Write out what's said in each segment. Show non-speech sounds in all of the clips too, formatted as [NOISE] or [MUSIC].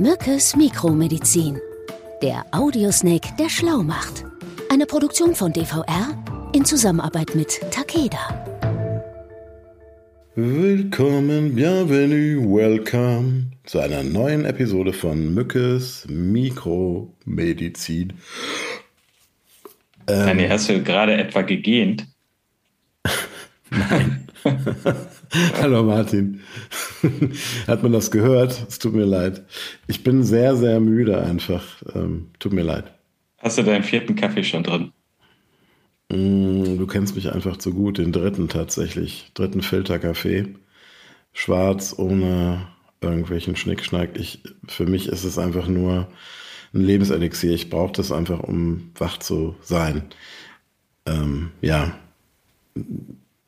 Mückes Mikromedizin. Der Audiosnake, der schlau macht. Eine Produktion von DVR in Zusammenarbeit mit Takeda. Willkommen, bienvenue, welcome zu einer neuen Episode von Mückes Mikromedizin. Ähm, Dani, hast du gerade etwa gegähnt? [LAUGHS] Nein. [LAUGHS] [LAUGHS] Hallo Martin. [LAUGHS] Hat man das gehört? Es tut mir leid. Ich bin sehr, sehr müde einfach. Ähm, tut mir leid. Hast du deinen vierten Kaffee schon drin? Mm, du kennst mich einfach zu gut, den dritten tatsächlich. Dritten Filterkaffee. Schwarz, ohne irgendwelchen Schnickschnack. Ich, für mich ist es einfach nur ein Lebenselixier. Ich brauche das einfach, um wach zu sein. Ähm, ja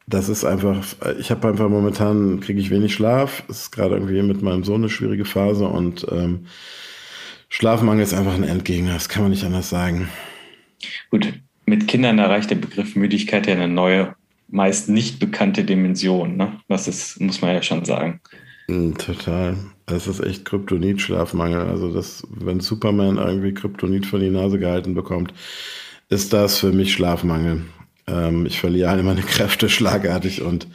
das ist einfach, ich habe einfach momentan, kriege ich wenig Schlaf. Es ist gerade irgendwie mit meinem Sohn eine schwierige Phase und ähm, Schlafmangel ist einfach ein Endgegner, das kann man nicht anders sagen. Gut, mit Kindern erreicht der Begriff Müdigkeit ja eine neue, meist nicht bekannte Dimension. Ne? Das ist, muss man ja schon sagen. Mm, total. Das ist echt Kryptonit-Schlafmangel. Also, das, wenn Superman irgendwie Kryptonit vor die Nase gehalten bekommt, ist das für mich Schlafmangel. Ähm, ich verliere alle meine Kräfte schlagartig und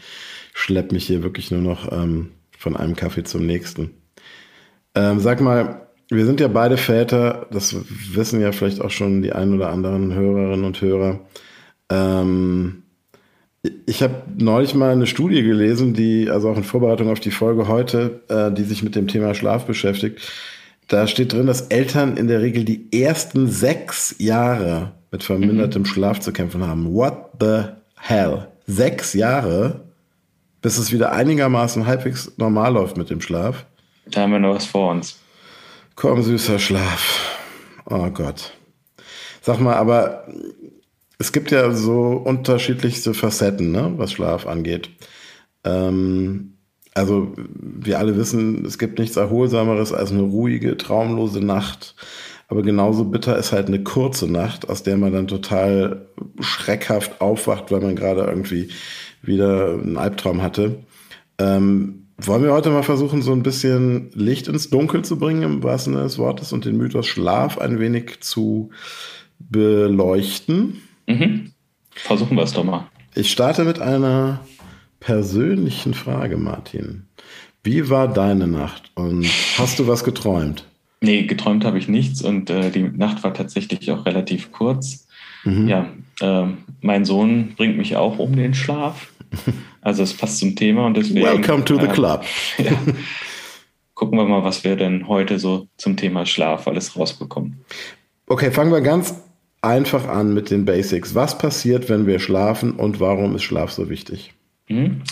schleppe mich hier wirklich nur noch ähm, von einem Kaffee zum nächsten. Ähm, sag mal, wir sind ja beide Väter, das wissen ja vielleicht auch schon die ein oder anderen Hörerinnen und Hörer. Ähm, ich habe neulich mal eine Studie gelesen, die, also auch in Vorbereitung auf die Folge heute, äh, die sich mit dem Thema Schlaf beschäftigt. Da steht drin, dass Eltern in der Regel die ersten sechs Jahre mit vermindertem mhm. Schlaf zu kämpfen haben. What the hell? Sechs Jahre, bis es wieder einigermaßen halbwegs normal läuft mit dem Schlaf. Da haben wir noch was vor uns. Komm, süßer Schlaf. Oh Gott. Sag mal, aber es gibt ja so unterschiedlichste Facetten, ne, was Schlaf angeht. Ähm, also, wir alle wissen, es gibt nichts Erholsameres als eine ruhige, traumlose Nacht. Aber genauso bitter ist halt eine kurze Nacht, aus der man dann total schreckhaft aufwacht, weil man gerade irgendwie wieder einen Albtraum hatte. Ähm, wollen wir heute mal versuchen, so ein bisschen Licht ins Dunkel zu bringen, im wahrsten Sinne des Wortes, und den Mythos Schlaf ein wenig zu beleuchten? Mhm. Versuchen wir es doch mal. Ich starte mit einer persönlichen Frage, Martin. Wie war deine Nacht und hast du was geträumt? Nee, geträumt habe ich nichts und äh, die Nacht war tatsächlich auch relativ kurz. Mhm. Ja, äh, mein Sohn bringt mich auch um den Schlaf. [LAUGHS] Also es passt zum Thema und deswegen. Welcome to the äh, club. [LAUGHS] Ja, gucken wir mal, was wir denn heute so zum Thema Schlaf alles rausbekommen. Okay, fangen wir ganz einfach an mit den Basics. Was passiert, wenn wir schlafen und warum ist Schlaf so wichtig? Mhm.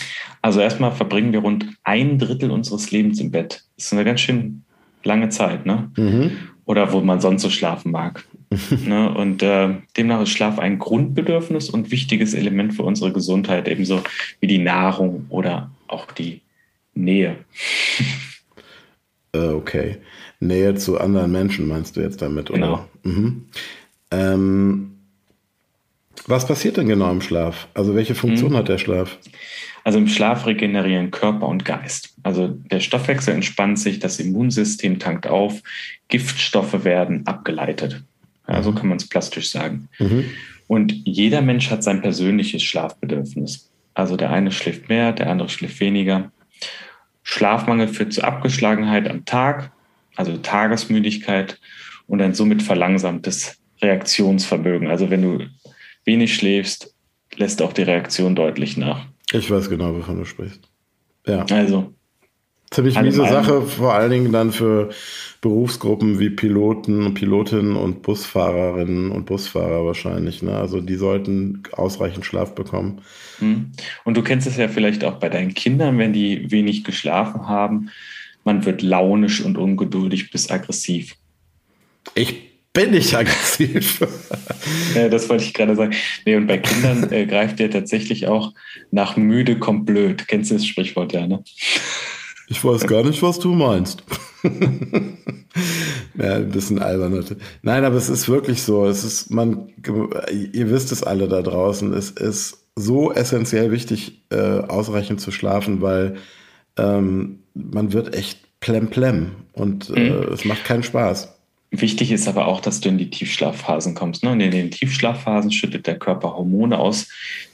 Also erstmal verbringen wir rund ein Drittel unseres Lebens im Bett. Das ist eine ganz schön lange Zeit, ne? Mhm. Oder wo man sonst so schlafen mag. [LAUGHS] ne? Und äh, demnach ist Schlaf ein Grundbedürfnis und wichtiges Element für unsere Gesundheit, ebenso wie die Nahrung oder auch die Nähe. äh, okay. Nähe zu anderen Menschen meinst du jetzt damit, oder? Genau. Mhm. Ähm, was passiert denn genau im Schlaf? Also welche Funktion mhm. hat der Schlaf? Also im Schlaf regenerieren Körper und Geist. Also der Stoffwechsel entspannt sich, das Immunsystem tankt auf, Giftstoffe werden abgeleitet. Ja, so mhm. kann man es plastisch sagen. Mhm. Und jeder Mensch hat sein persönliches Schlafbedürfnis. Also der eine schläft mehr, der andere schläft weniger. Schlafmangel führt zu Abgeschlagenheit am Tag, also Tagesmüdigkeit und ein somit verlangsamtes Reaktionsvermögen. Also wenn du wenig schläfst, lässt auch die Reaktion deutlich nach. Ich weiß genau, wovon du sprichst. Ja. Also. Ziemlich miese Sache, vor allen Dingen dann für Berufsgruppen wie Piloten und Pilotinnen und Busfahrerinnen und Busfahrer wahrscheinlich. Ne? Also die sollten ausreichend Schlaf bekommen. Hm. Und du kennst es ja vielleicht auch bei deinen Kindern, wenn die wenig geschlafen haben. Man wird launisch und ungeduldig bis aggressiv. Ich bin ich [LAUGHS] aggressiv. ja, das wollte ich gerade sagen. Nee, und bei Kindern äh, greift ihr tatsächlich auch nach müde kommt blöd. Kennst du das Sprichwort ja, ne? Ich weiß gar nicht, was du meinst. [LAUGHS] ja, ein bisschen albern. Nein, aber es ist wirklich so. Es ist, man, ihr wisst es alle da draußen. Es ist so essentiell wichtig, äh, ausreichend zu schlafen, weil ähm, man wird echt Plemplem und äh, mhm. es macht keinen Spaß. Wichtig ist aber auch, dass du in die Tiefschlafphasen kommst. Ne? Und in den Tiefschlafphasen schüttet der Körper Hormone aus,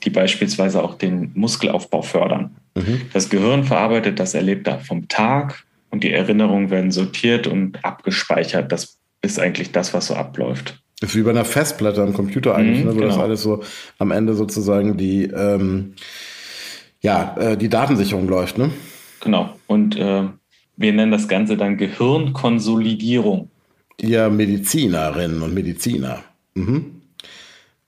die beispielsweise auch den Muskelaufbau fördern. Mhm. Das Gehirn verarbeitet das Erlebte vom Tag und die Erinnerungen werden sortiert und abgespeichert. Das ist eigentlich das, was so abläuft. Das ist wie bei einer Festplatte am Computer eigentlich, mhm, ne, wo genau. das alles so am Ende sozusagen die, ähm, ja, äh, die Datensicherung läuft. Ne? Genau. Und äh, wir nennen das Ganze dann Gehirnkonsolidierung ihr Medizinerinnen und Mediziner. Mhm.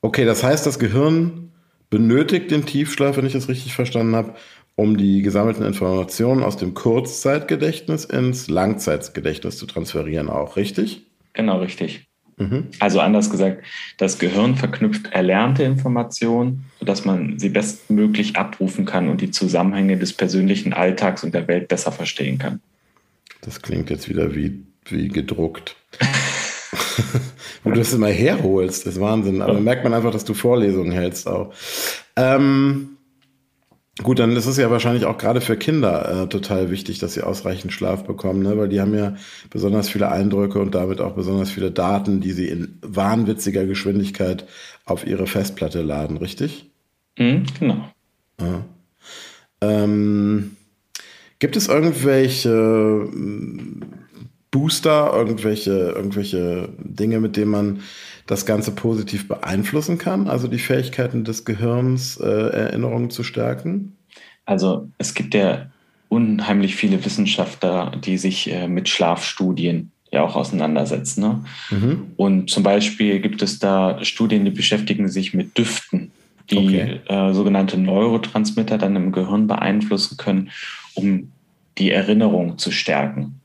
Okay, das heißt, das Gehirn benötigt den Tiefschlaf, wenn ich das richtig verstanden habe, um die gesammelten Informationen aus dem Kurzzeitgedächtnis ins Langzeitgedächtnis zu transferieren, auch richtig? Genau, richtig. Mhm. Also anders gesagt, das Gehirn verknüpft erlernte Informationen, sodass man sie bestmöglich abrufen kann und die Zusammenhänge des persönlichen Alltags und der Welt besser verstehen kann. Das klingt jetzt wieder wie, wie gedruckt. Wo du das immer herholst, ist Wahnsinn. Aber dann merkt man einfach, dass du Vorlesungen hältst auch. Ähm, gut, dann ist es ja wahrscheinlich auch gerade für Kinder äh, total wichtig, dass sie ausreichend Schlaf bekommen, ne? weil die haben ja besonders viele Eindrücke und damit auch besonders viele Daten, die sie in wahnwitziger Geschwindigkeit auf ihre Festplatte laden, richtig? Mhm, genau. Ja. Ähm, gibt es irgendwelche Booster, irgendwelche, irgendwelche Dinge, mit denen man das Ganze positiv beeinflussen kann? Also die Fähigkeiten des Gehirns, äh, Erinnerungen zu stärken? Also es gibt ja unheimlich viele Wissenschaftler, die sich äh, mit Schlafstudien ja auch auseinandersetzen. Ne? Mhm. Und zum Beispiel gibt es da Studien, die beschäftigen sich mit Düften, die okay. äh, sogenannte Neurotransmitter dann im Gehirn beeinflussen können, um die Erinnerung zu stärken.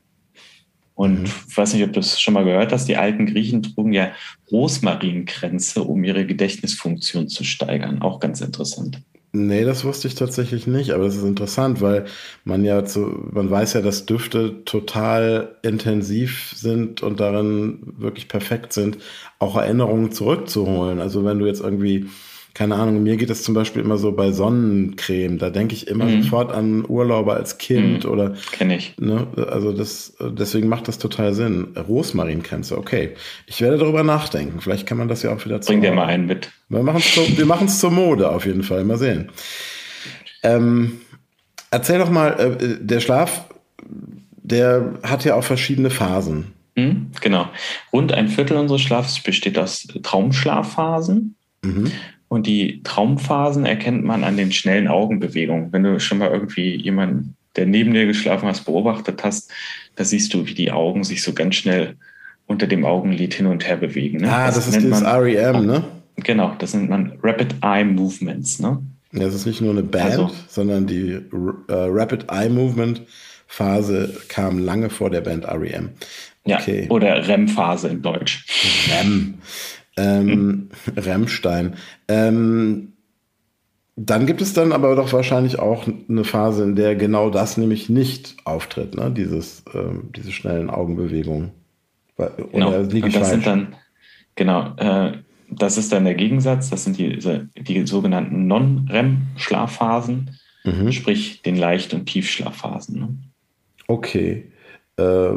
Und mhm. ich weiß nicht, ob du das schon mal gehört hast, die alten Griechen trugen ja Rosmarinkränze, um ihre Gedächtnisfunktion zu steigern. Auch ganz interessant. Nee, das wusste ich tatsächlich nicht, aber das ist interessant, weil man ja zu, man weiß ja, dass Düfte total intensiv sind und darin wirklich perfekt sind, auch Erinnerungen zurückzuholen. Also wenn du jetzt irgendwie keine Ahnung, mir geht es zum Beispiel immer so bei Sonnencreme, da denke ich immer mhm. sofort an Urlauber als Kind mhm. oder. Kenne ich. Ne, also das, deswegen macht das total Sinn. Rosmarinkränze, okay. Ich werde darüber nachdenken. Vielleicht kann man das ja auch wieder Bring dir mal einen mit. Wir machen es wir machen's zur Mode auf jeden Fall. Mal sehen. Ähm, erzähl doch mal, äh, der Schlaf, der hat ja auch verschiedene Phasen. Mhm, genau. Rund ein Viertel unseres Schlafs besteht aus Traumschlafphasen. Mhm. Und die Traumphasen erkennt man an den schnellen Augenbewegungen. Wenn du schon mal irgendwie jemanden, der neben dir geschlafen hast, beobachtet hast, da siehst du, wie die Augen sich so ganz schnell unter dem Augenlid hin und her bewegen. Ne? Ah, das, das ist dieses man, REM, ne? Genau, das nennt man Rapid Eye Movements. Ne? Das ist nicht nur eine Band, also, sondern die uh, Rapid Eye Movement Phase kam lange vor der Band REM. Okay. Ja, oder REM-Phase in Deutsch. REM. Ähm, [LAUGHS] Remstein. Ähm, dann gibt es dann aber doch wahrscheinlich auch eine Phase, in der genau das nämlich nicht auftritt, ne? Dieses, ähm, diese schnellen Augenbewegungen. Oder genau. ich das sind dann, genau, äh, das ist dann der Gegensatz, das sind die, die sogenannten Non-REM-Schlafphasen, mhm. sprich den Leicht- und Tiefschlafphasen. Ne? Okay. Äh,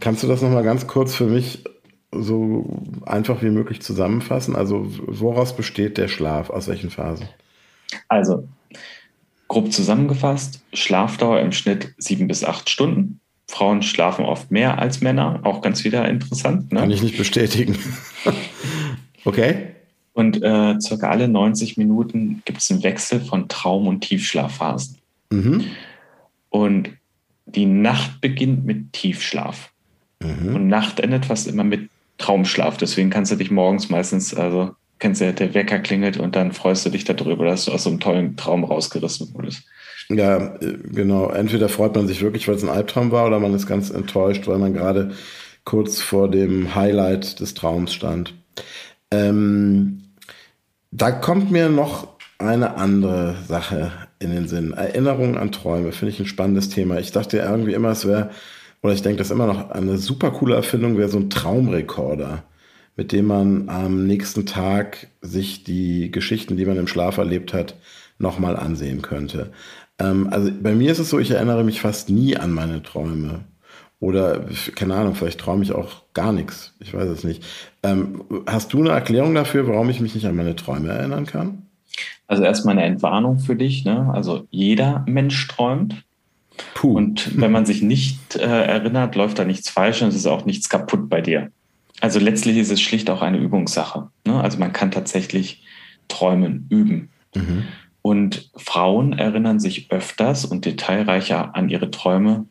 kannst du das nochmal ganz kurz für mich so einfach wie möglich zusammenfassen? Also woraus besteht der Schlaf? Aus welchen Phasen? Also grob zusammengefasst, Schlafdauer im Schnitt sieben bis acht Stunden. Frauen schlafen oft mehr als Männer, auch ganz wieder interessant. Ne? Kann ich nicht bestätigen. [LAUGHS] okay. Und äh, circa alle 90 Minuten gibt es einen Wechsel von Traum- und Tiefschlafphasen. Mhm. Und die Nacht beginnt mit Tiefschlaf. Mhm. Und Nacht endet fast immer mit Traumschlaf. Deswegen kannst du dich morgens meistens, also kennst du ja, der Wecker klingelt und dann freust du dich darüber, dass du aus so einem tollen Traum rausgerissen wurdest. Ja, genau. Entweder freut man sich wirklich, weil es ein Albtraum war, oder man ist ganz enttäuscht, weil man gerade kurz vor dem Highlight des Traums stand. Ähm, da kommt mir noch eine andere Sache in den Sinn. Erinnerung an Träume finde ich ein spannendes Thema. Ich dachte irgendwie immer, es wäre oder ich denke, das immer noch eine super coole Erfindung wäre so ein Traumrekorder, mit dem man am nächsten Tag sich die Geschichten, die man im Schlaf erlebt hat, nochmal ansehen könnte. Ähm, also bei mir ist es so, ich erinnere mich fast nie an meine Träume. Oder, keine Ahnung, vielleicht träume ich auch gar nichts. Ich weiß es nicht. Ähm, hast du eine Erklärung dafür, warum ich mich nicht an meine Träume erinnern kann? Also erstmal eine Entwarnung für dich. Ne? Also jeder Mensch träumt. Puh. Und wenn man sich nicht äh, erinnert, läuft da nichts falsch und es ist auch nichts kaputt bei dir. Also letztlich ist es schlicht auch eine Übungssache. Ne? Also man kann tatsächlich träumen, üben. Mhm. Und Frauen erinnern sich öfters und detailreicher an ihre Träume,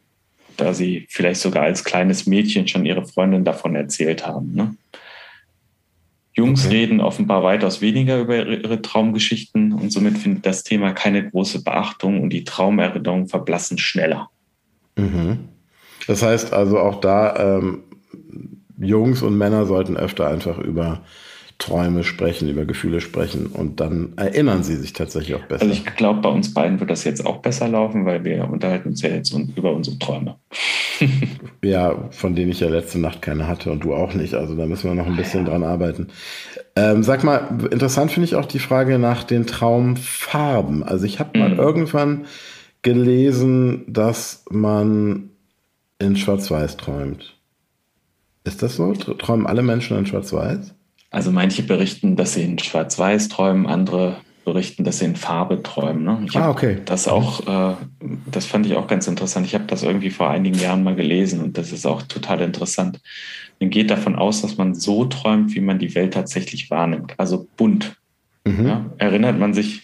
da sie vielleicht sogar als kleines Mädchen schon ihre Freundin davon erzählt haben. Ne? Jungs okay. reden offenbar weitaus weniger über ihre Traumgeschichten und somit findet das Thema keine große Beachtung und die Traumerinnerungen verblassen schneller. Mhm. Das heißt also auch da, ähm, Jungs und Männer sollten öfter einfach über Träume sprechen, über Gefühle sprechen und dann erinnern sie sich tatsächlich auch besser. Also ich glaube, bei uns beiden wird das jetzt auch besser laufen, weil wir unterhalten uns ja jetzt über unsere Träume. [LAUGHS] ja, von denen ich ja letzte Nacht keine hatte und du auch nicht. Also da müssen wir noch ein bisschen ja. dran arbeiten. Ähm, sag mal, interessant finde ich auch die Frage nach den Traumfarben. Also ich habe mal mhm. irgendwann gelesen, dass man in Schwarz-Weiß träumt. Ist das so? Träumen alle Menschen in Schwarz-Weiß? Also manche berichten, dass sie in Schwarz-Weiß träumen, andere berichten, dass sie in Farbe träumen. Ne? Ich ah, okay. Das auch, äh, das fand ich auch ganz interessant. Ich habe das irgendwie vor einigen Jahren mal gelesen und das ist auch total interessant. Man geht davon aus, dass man so träumt, wie man die Welt tatsächlich wahrnimmt. Also bunt. Mhm. Ja? Erinnert man sich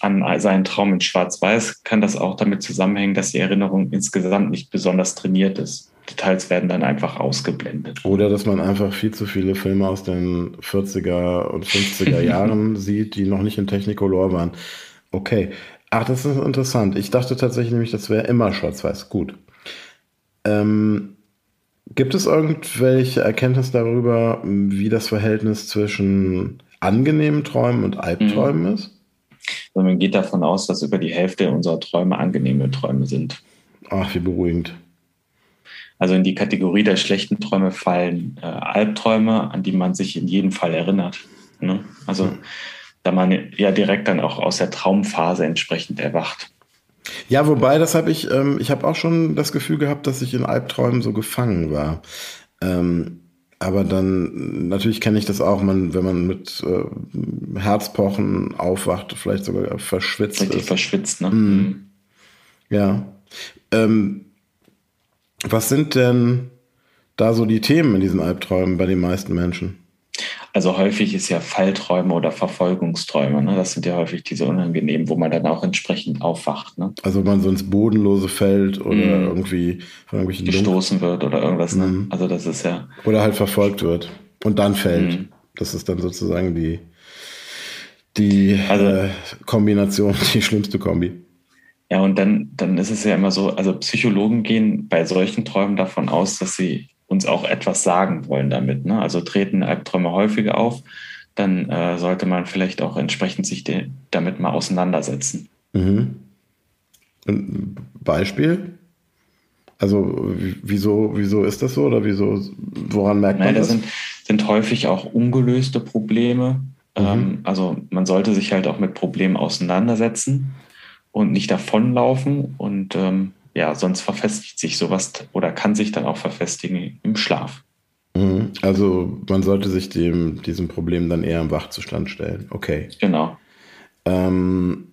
an seinen Traum in Schwarz-Weiß, kann das auch damit zusammenhängen, dass die Erinnerung insgesamt nicht besonders trainiert ist. Details werden dann einfach ausgeblendet. Oder dass man einfach viel zu viele Filme aus den 40er und 50er [LAUGHS] Jahren sieht, die noch nicht in Technicolor waren. Okay. Ach, das ist interessant. Ich dachte tatsächlich nämlich, das wäre immer schwarz-weiß. Gut. Ähm, gibt es irgendwelche Erkenntnisse darüber, wie das Verhältnis zwischen angenehmen Träumen und Albträumen mhm. ist? Also man geht davon aus, dass über die Hälfte unserer Träume angenehme Träume sind. Ach, wie beruhigend. Also in die Kategorie der schlechten Träume fallen äh, Albträume, an die man sich in jedem Fall erinnert. Ne? Also mhm. da man ja direkt dann auch aus der Traumphase entsprechend erwacht. Ja, wobei, das habe ich, ähm, ich habe auch schon das Gefühl gehabt, dass ich in Albträumen so gefangen war. Ähm, aber dann, natürlich kenne ich das auch, man, wenn man mit äh, Herzpochen aufwacht, vielleicht sogar verschwitzt Richtig ist. verschwitzt, ne? Mhm. Ja. Ähm, was sind denn da so die Themen in diesen Albträumen bei den meisten Menschen? Also häufig ist ja Fallträume oder Verfolgungsträume. Ne? Das sind ja häufig diese unangenehmen, wo man dann auch entsprechend aufwacht. Ne? Also man so ins Bodenlose fällt oder mm. irgendwie von irgendwelchen gestoßen Lungen. wird oder irgendwas. Mm. Ne? Mhm. Also das ist ja. Oder halt verfolgt wird und dann fällt. Mm. Das ist dann sozusagen die, die also, äh, Kombination, [LAUGHS] die schlimmste Kombi. Ja, und dann, dann ist es ja immer so, also Psychologen gehen bei solchen Träumen davon aus, dass sie uns auch etwas sagen wollen damit. Ne? Also treten Albträume häufiger auf, dann äh, sollte man vielleicht auch entsprechend sich damit mal auseinandersetzen. Mhm. Ein Beispiel? Also wieso, wieso ist das so oder wieso, woran merkt man Nein, das? Sind, sind häufig auch ungelöste Probleme. Mhm. Ähm, also man sollte sich halt auch mit Problemen auseinandersetzen und nicht davonlaufen. Und ähm, ja, sonst verfestigt sich sowas oder kann sich dann auch verfestigen im Schlaf. Mhm. Also man sollte sich dem, diesem Problem dann eher im Wachzustand stellen. Okay. Genau. Ähm,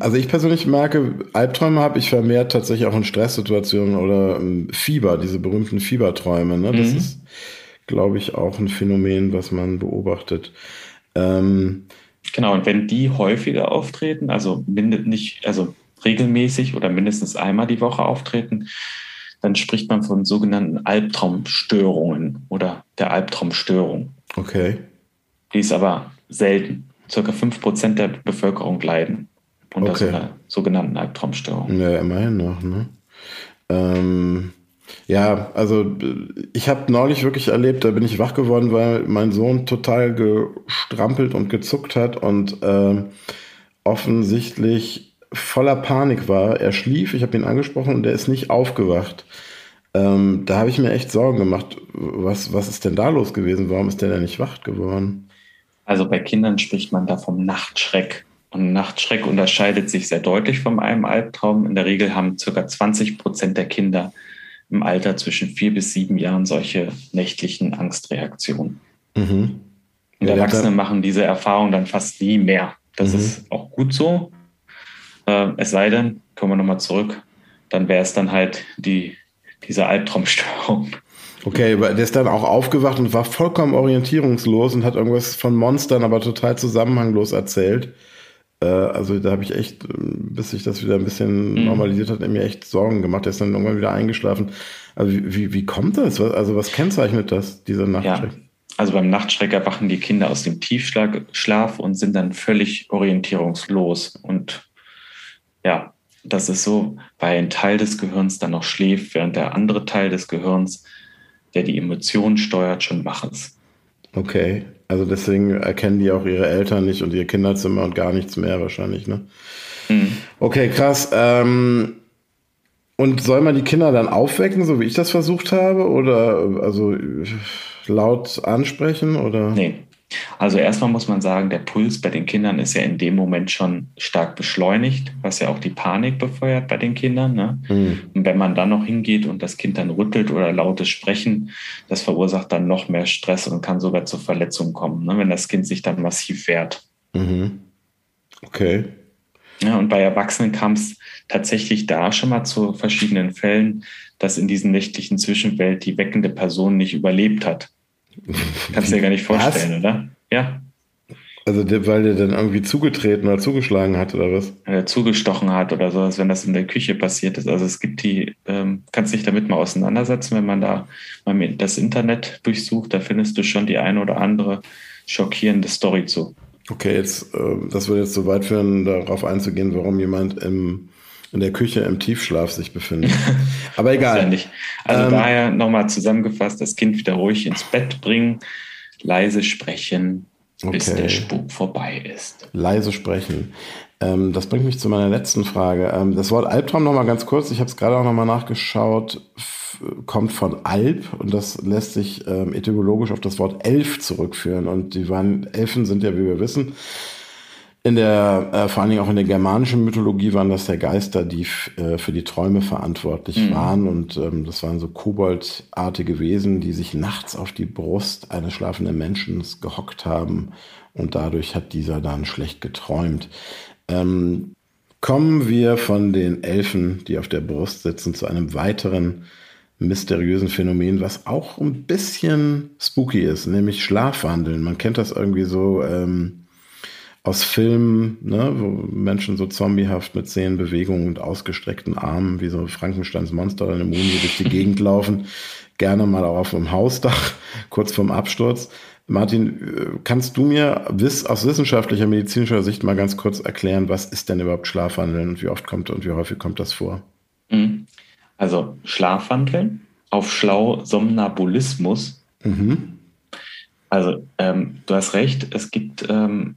also ich persönlich merke, Albträume habe ich vermehrt tatsächlich auch in Stresssituationen oder ähm, Fieber, diese berühmten Fieberträume. Ne? Das mhm. ist, glaube ich, auch ein Phänomen, was man beobachtet. Ähm, Genau, und wenn die häufiger auftreten, also nicht, also regelmäßig oder mindestens einmal die Woche auftreten, dann spricht man von sogenannten Albtraumstörungen oder der Albtraumstörung. Okay. Die ist aber selten. Circa 5% der Bevölkerung leiden unter okay. so einer sogenannten Albtraumstörung. Ja, immerhin noch, ne? Ähm, ja, also ich habe neulich wirklich erlebt, da bin ich wach geworden, weil mein Sohn total gestrampelt und gezuckt hat und äh, offensichtlich voller Panik war. Er schlief, ich habe ihn angesprochen und er ist nicht aufgewacht. Ähm, da habe ich mir echt Sorgen gemacht. Was, was ist denn da los gewesen? Warum ist der denn nicht wach geworden? Also bei Kindern spricht man da vom Nachtschreck. Und Nachtschreck unterscheidet sich sehr deutlich von einem Albtraum. In der Regel haben ca. 20 Prozent der Kinder im Alter zwischen vier bis sieben Jahren solche nächtlichen Angstreaktionen. Mhm. Und ja, Erwachsene machen diese Erfahrung dann fast nie mehr. Das mhm. ist auch gut so. Äh, es sei denn, kommen wir nochmal zurück, dann wäre es dann halt die, diese Albtraumstörung. Okay, der ist dann auch aufgewacht und war vollkommen orientierungslos und hat irgendwas von Monstern, aber total zusammenhanglos erzählt. Äh, also da habe ich echt, bis sich das wieder ein bisschen mhm. normalisiert hat, mir echt Sorgen gemacht. Der ist dann irgendwann wieder eingeschlafen. Also wie, wie, wie kommt das? Also was kennzeichnet das, dieser Nachtschreck? Ja. Also beim Nachtschreck erwachen die Kinder aus dem Tiefschlaf und sind dann völlig orientierungslos. Und ja, das ist so, weil ein Teil des Gehirns dann noch schläft, während der andere Teil des Gehirns, der die Emotionen steuert, schon wach ist. Okay, also deswegen erkennen die auch ihre Eltern nicht und ihr Kinderzimmer und gar nichts mehr wahrscheinlich, ne? Mhm. Okay, krass. Ähm, und soll man die Kinder dann aufwecken, so wie ich das versucht habe? Oder also laut ansprechen oder? Nee. Also erstmal muss man sagen, der Puls bei den Kindern ist ja in dem Moment schon stark beschleunigt, was ja auch die Panik befeuert bei den Kindern. Ne? Mhm. Und wenn man dann noch hingeht und das Kind dann rüttelt oder lautes Sprechen, das verursacht dann noch mehr Stress und kann sogar zur Verletzung kommen, ne? wenn das Kind sich dann massiv wehrt. Mhm. Okay. Ja, und bei Erwachsenen kam es tatsächlich da schon mal zu verschiedenen Fällen, dass in diesen nächtlichen Zwischenwelt die weckende Person nicht überlebt hat. [LAUGHS] Kannst du dir gar nicht vorstellen, was? oder? Ja. Also weil der dann irgendwie zugetreten oder zugeschlagen hat oder was? Äh, zugestochen hat oder so, als wenn das in der Küche passiert ist. Also es gibt die, ähm, kannst dich damit mal auseinandersetzen, wenn man da mal das Internet durchsucht, da findest du schon die eine oder andere schockierende Story zu. Okay, jetzt, äh, das würde jetzt so weit führen, darauf einzugehen, warum jemand im in der Küche im Tiefschlaf sich befindet. [LAUGHS] Aber egal. Ja. Also ähm, daher nochmal zusammengefasst, das Kind wieder ruhig ins Bett bringen, leise sprechen, bis okay. der Spuk vorbei ist. Leise sprechen. Ähm, das bringt mich zu meiner letzten Frage. Ähm, das Wort Albtraum nochmal ganz kurz, ich habe es gerade auch nochmal nachgeschaut, kommt von Alp und das lässt sich ähm, etymologisch auf das Wort Elf zurückführen. Und die waren, Elfen sind ja, wie wir wissen, in der, äh, vor allen Dingen auch in der germanischen Mythologie waren das ja Geister, die äh, für die Träume verantwortlich mhm. waren. Und ähm, das waren so koboldartige Wesen, die sich nachts auf die Brust eines schlafenden Menschen gehockt haben. Und dadurch hat dieser dann schlecht geträumt. Ähm, kommen wir von den Elfen, die auf der Brust sitzen, zu einem weiteren mysteriösen Phänomen, was auch ein bisschen spooky ist, nämlich Schlafwandeln. Man kennt das irgendwie so. Ähm, aus Filmen, ne, wo Menschen so zombiehaft mit zehn Bewegungen und ausgestreckten Armen wie so Frankensteins Monster oder eine Mumie durch die Gegend laufen, gerne mal auch auf dem Hausdach, [LAUGHS] kurz vorm Absturz. Martin, äh, kannst du mir aus wissenschaftlicher, medizinischer Sicht mal ganz kurz erklären, was ist denn überhaupt Schlafwandeln und wie oft kommt und wie häufig kommt das vor? Mhm. Also Schlafwandeln, auf schlau Somnabulismus. Mhm. Also ähm, du hast recht, es gibt ähm,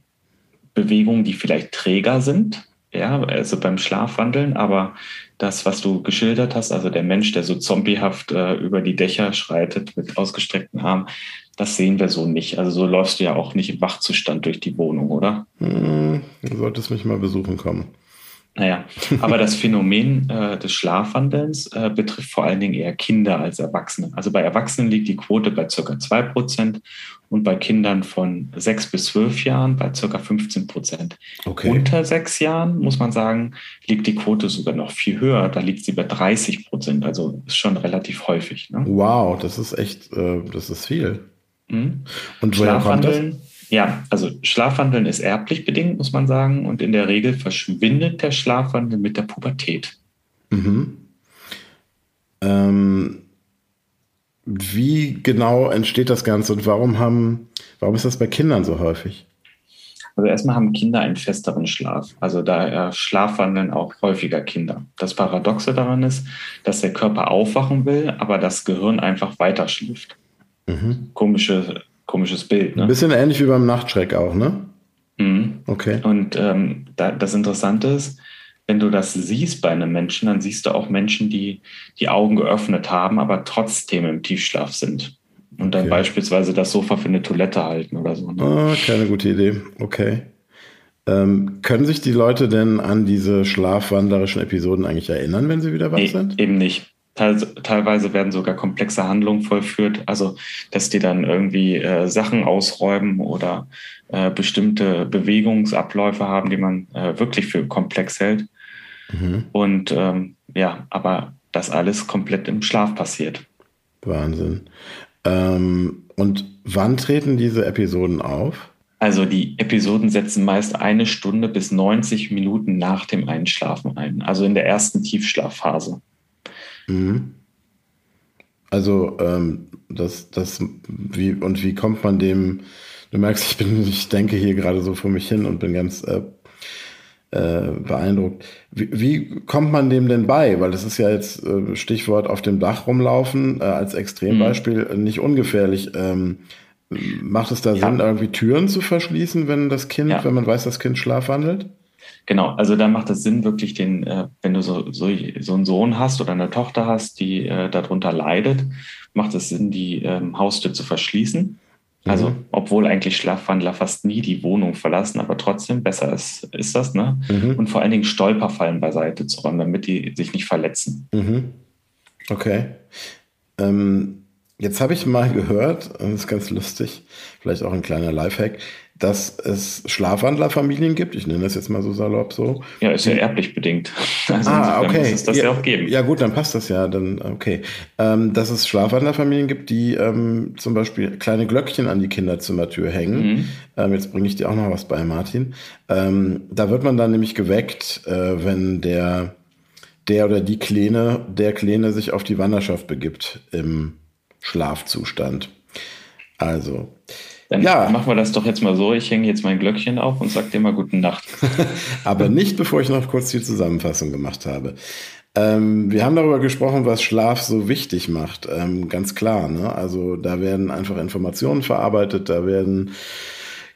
Bewegungen, die vielleicht träger sind, ja, also beim Schlafwandeln, aber das, was du geschildert hast, also der Mensch, der so zombiehaft äh, über die Dächer schreitet mit ausgestreckten Armen, das sehen wir so nicht. Also so läufst du ja auch nicht im Wachzustand durch die Wohnung, oder? Hm, du solltest mich mal besuchen kommen. Naja, aber das Phänomen äh, des Schlafwandelns äh, betrifft vor allen Dingen eher Kinder als Erwachsene. Also bei Erwachsenen liegt die Quote bei ca. 2% und bei Kindern von 6 bis 12 Jahren bei ca. 15 Okay. Unter 6 Jahren, muss man sagen, liegt die Quote sogar noch viel höher. Da liegt sie bei 30% Also ist schon relativ häufig. Ne? Wow, das ist echt, äh, das ist viel. Mhm. Und woher kommt das? Ja, also Schlafwandeln ist erblich bedingt, muss man sagen. Und in der Regel verschwindet der Schlafwandel mit der Pubertät. Mhm. Ähm, wie genau entsteht das Ganze und warum haben, warum ist das bei Kindern so häufig? Also erstmal haben Kinder einen festeren Schlaf. Also daher schlafwandeln auch häufiger Kinder. Das Paradoxe daran ist, dass der Körper aufwachen will, aber das Gehirn einfach weiter schläft. Mhm. Komische komisches Bild. Ne? Ein bisschen ähnlich wie beim Nachtschreck auch, ne? Mhm. Okay. Und ähm, da, das Interessante ist, wenn du das siehst bei einem Menschen, dann siehst du auch Menschen, die die Augen geöffnet haben, aber trotzdem im Tiefschlaf sind. Und dann okay. beispielsweise das Sofa für eine Toilette halten oder so. Ne? Ah, keine gute Idee. Okay. Ähm, können sich die Leute denn an diese schlafwandlerischen Episoden eigentlich erinnern, wenn sie wieder wach nee, sind? Eben nicht. Teilweise werden sogar komplexe Handlungen vollführt, also dass die dann irgendwie äh, Sachen ausräumen oder äh, bestimmte Bewegungsabläufe haben, die man äh, wirklich für komplex hält. Mhm. Und ähm, ja, aber das alles komplett im Schlaf passiert. Wahnsinn. Ähm, und wann treten diese Episoden auf? Also die Episoden setzen meist eine Stunde bis 90 Minuten nach dem Einschlafen ein, also in der ersten Tiefschlafphase. Mhm. Also ähm, das, das, wie und wie kommt man dem? Du merkst, ich bin, ich denke hier gerade so vor mich hin und bin ganz äh, äh, beeindruckt. Wie, wie, kommt man dem denn bei? Weil das ist ja jetzt äh, Stichwort auf dem Dach rumlaufen äh, als Extrembeispiel mhm. nicht ungefährlich. Ähm, macht es da ja. Sinn, irgendwie Türen zu verschließen, wenn das Kind, ja. wenn man weiß, das Kind schlafwandelt? Genau, also da macht es Sinn, wirklich den, äh, wenn du so, so, so einen Sohn hast oder eine Tochter hast, die äh, darunter leidet, macht es Sinn, die ähm, Haustür zu verschließen. Also, mhm. obwohl eigentlich Schlafwandler fast nie die Wohnung verlassen, aber trotzdem besser ist, ist das, ne? Mhm. Und vor allen Dingen Stolperfallen beiseite zu räumen, damit die sich nicht verletzen. Mhm. Okay. Ähm, jetzt habe ich mal gehört, und das ist ganz lustig, vielleicht auch ein kleiner Lifehack, dass es Schlafwandlerfamilien gibt. Ich nenne das jetzt mal so salopp so. Ja, ist ja erblich bedingt. [LAUGHS] Also ah, okay. Muss es das ja, ja, auch geben. Ja, gut, dann passt das ja. Dann, okay. Ähm, dass es Schlafwandlerfamilien gibt, die ähm, zum Beispiel kleine Glöckchen an die Kinderzimmertür hängen. Mhm. Ähm, jetzt bringe ich dir auch noch was bei, Martin. Ähm, da wird man dann nämlich geweckt, äh, wenn der, der oder die Kleine, der Kleine sich auf die Wanderschaft begibt im Schlafzustand. Also, dann ja. machen wir das doch jetzt mal so. Ich hänge jetzt mein Glöckchen auf und sage dir mal guten Nacht. [LAUGHS] Aber nicht, bevor ich noch kurz die Zusammenfassung gemacht habe. Ähm, wir haben darüber gesprochen, was Schlaf so wichtig macht. Ähm, ganz klar. Ne? Also da werden einfach Informationen verarbeitet, da werden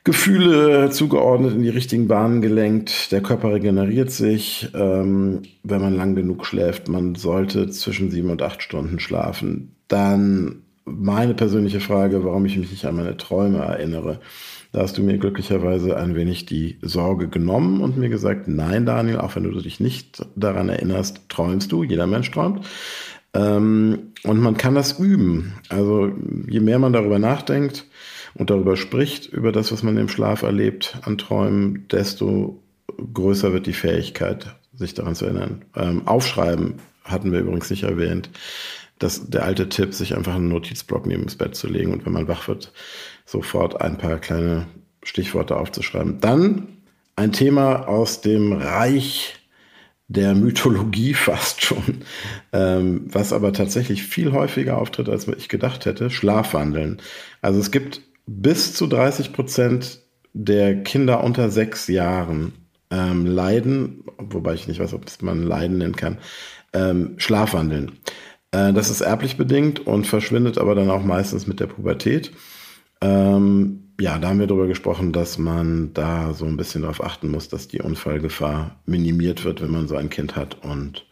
Gefühle zugeordnet, in die richtigen Bahnen gelenkt. Der Körper regeneriert sich, ähm, wenn man lang genug schläft. Man sollte zwischen sieben und acht Stunden schlafen. Dann meine persönliche Frage, warum ich mich nicht an meine Träume erinnere. Da hast du mir glücklicherweise ein wenig die Sorge genommen und mir gesagt, nein, Daniel, auch wenn du dich nicht daran erinnerst, träumst du, jeder Mensch träumt. Ähm, und man kann das üben. Also je mehr man darüber nachdenkt und darüber spricht, über das, was man im Schlaf erlebt an Träumen, desto größer wird die Fähigkeit, sich daran zu erinnern. Ähm, aufschreiben hatten wir übrigens nicht erwähnt das, der alte Tipp, sich einfach einen Notizblock neben das Bett zu legen und wenn man wach wird, sofort ein paar kleine Stichworte aufzuschreiben. Dann ein Thema aus dem Reich der Mythologie [LAUGHS] fast schon, ähm, was aber tatsächlich viel häufiger auftritt, als ich gedacht hätte, Schlafwandeln. Also es gibt bis zu 30 Prozent der Kinder unter sechs Jahren ähm, leiden, wobei ich nicht weiß, ob man Leiden nennen kann, ähm, Schlafwandeln. Äh, das ist erblich bedingt und verschwindet aber dann auch meistens mit der Pubertät. Ähm, ja, da haben wir darüber gesprochen, dass man da so ein bisschen darauf achten muss, dass die Unfallgefahr minimiert wird, wenn man so ein Kind hat. Und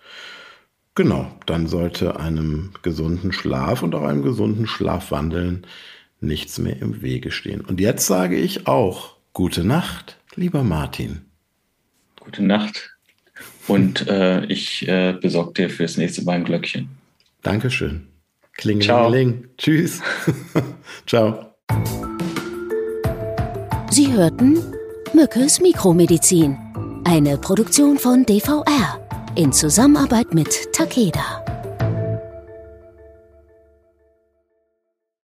genau, dann sollte einem gesunden Schlaf und auch einem gesunden Schlafwandeln nichts mehr im Wege stehen. Und jetzt sage ich auch gute Nacht, lieber Martin. Gute Nacht. Und äh, ich äh, besorge dir fürs nächste Mal ein Glöckchen. Dankeschön. Klingelingeling. Tschüss. [LAUGHS] Ciao. Sie hörten Mückes Mikromedizin. Eine Produktion von DVR in Zusammenarbeit mit Takeda.